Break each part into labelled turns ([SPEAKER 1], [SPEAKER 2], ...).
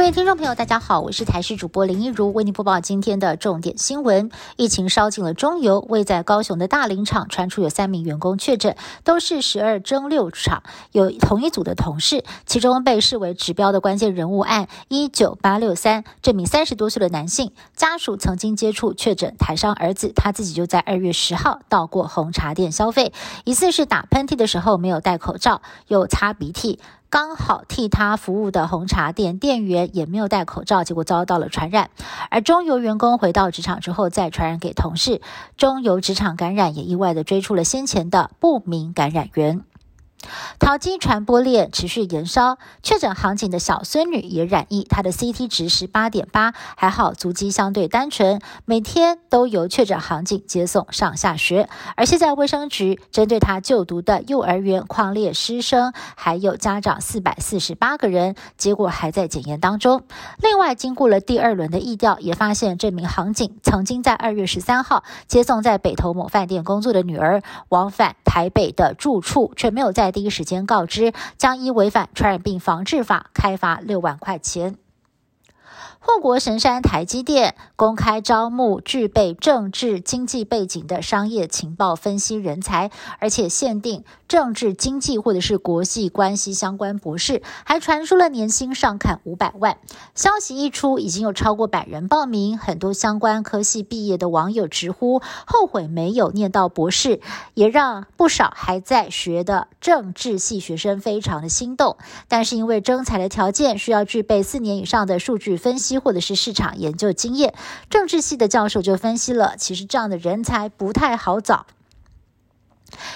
[SPEAKER 1] 各位听众朋友，大家好，我是台视主播林一如，为您播报今天的重点新闻。疫情烧进了中油，位在高雄的大林厂传出有三名员工确诊，都是十二蒸六厂有同一组的同事，其中被视为指标的关键人物案一九八六三，这名三十多岁的男性家属曾经接触确诊台商儿子，他自己就在二月十号到过红茶店消费，疑似是打喷嚏的时候没有戴口罩，又擦鼻涕。刚好替他服务的红茶店店员也没有戴口罩，结果遭到了传染。而中油员工回到职场之后再传染给同事，中油职场感染也意外的追出了先前的不明感染源。淘金传播链持续延烧，确诊航警的小孙女也染疫，她的 CT 值十八点八，还好足迹相对单纯，每天都由确诊航警接送上下学。而现在卫生局针对她就读的幼儿园矿列师生还有家长四百四十八个人，结果还在检验当中。另外，经过了第二轮的疫调，也发现这名航警曾经在二月十三号接送在北投某饭店工作的女儿往返台北的住处，却没有在第一时间。告知，将依违反传染病防治法开罚六万块钱。护国神山台积电公开招募具备政治经济背景的商业情报分析人才，而且限定政治经济或者是国际关系相关博士，还传出了年薪上看五百万。消息一出，已经有超过百人报名，很多相关科系毕业的网友直呼后悔没有念到博士，也让不少还在学的政治系学生非常的心动。但是因为征才的条件需要具备四年以上的数据分析析。或者是市场研究经验，政治系的教授就分析了，其实这样的人才不太好找。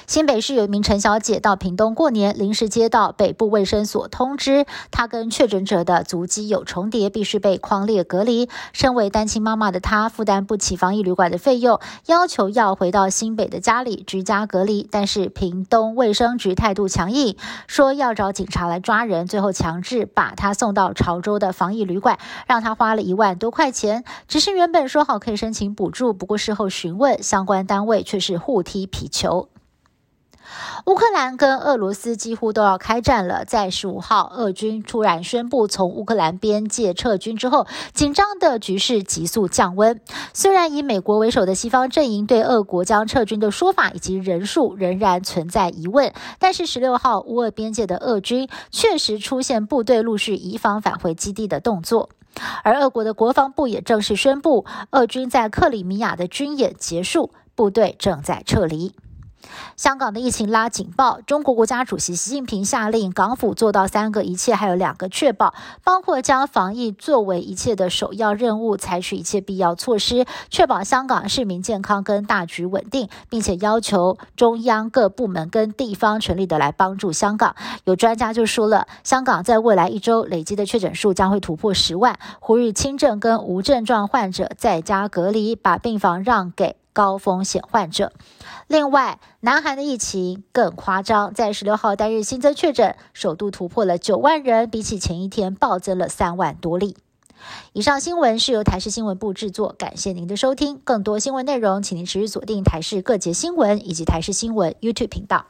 [SPEAKER 1] 新北市有一名陈小姐到屏东过年，临时接到北部卫生所通知，她跟确诊者的足迹有重叠，必须被框列隔离。身为单亲妈妈的她，负担不起防疫旅馆的费用，要求要回到新北的家里居家隔离。但是屏东卫生局态度强硬，说要找警察来抓人，最后强制把她送到潮州的防疫旅馆，让她花了一万多块钱。只是原本说好可以申请补助，不过事后询问相关单位却是互踢皮球。乌克兰跟俄罗斯几乎都要开战了。在十五号，俄军突然宣布从乌克兰边界撤军之后，紧张的局势急速降温。虽然以美国为首的西方阵营对俄国将撤军的说法以及人数仍然存在疑问，但是十六号乌俄边界的俄军确实出现部队陆续移防返回基地的动作，而俄国的国防部也正式宣布，俄军在克里米亚的军演结束，部队正在撤离。香港的疫情拉警报，中国国家主席习近平下令港府做到三个一切，还有两个确保，包括将防疫作为一切的首要任务，采取一切必要措施，确保香港市民健康跟大局稳定，并且要求中央各部门跟地方全力的来帮助香港。有专家就说了，香港在未来一周累积的确诊数将会突破十万，呼吁轻症跟无症状患者在家隔离，把病房让给。高风险患者。另外，南韩的疫情更夸张，在十六号单日新增确诊首度突破了九万人，比起前一天暴增了三万多例。以上新闻是由台视新闻部制作，感谢您的收听。更多新闻内容，请您持续锁定台视各节新闻以及台视新闻 YouTube 频道。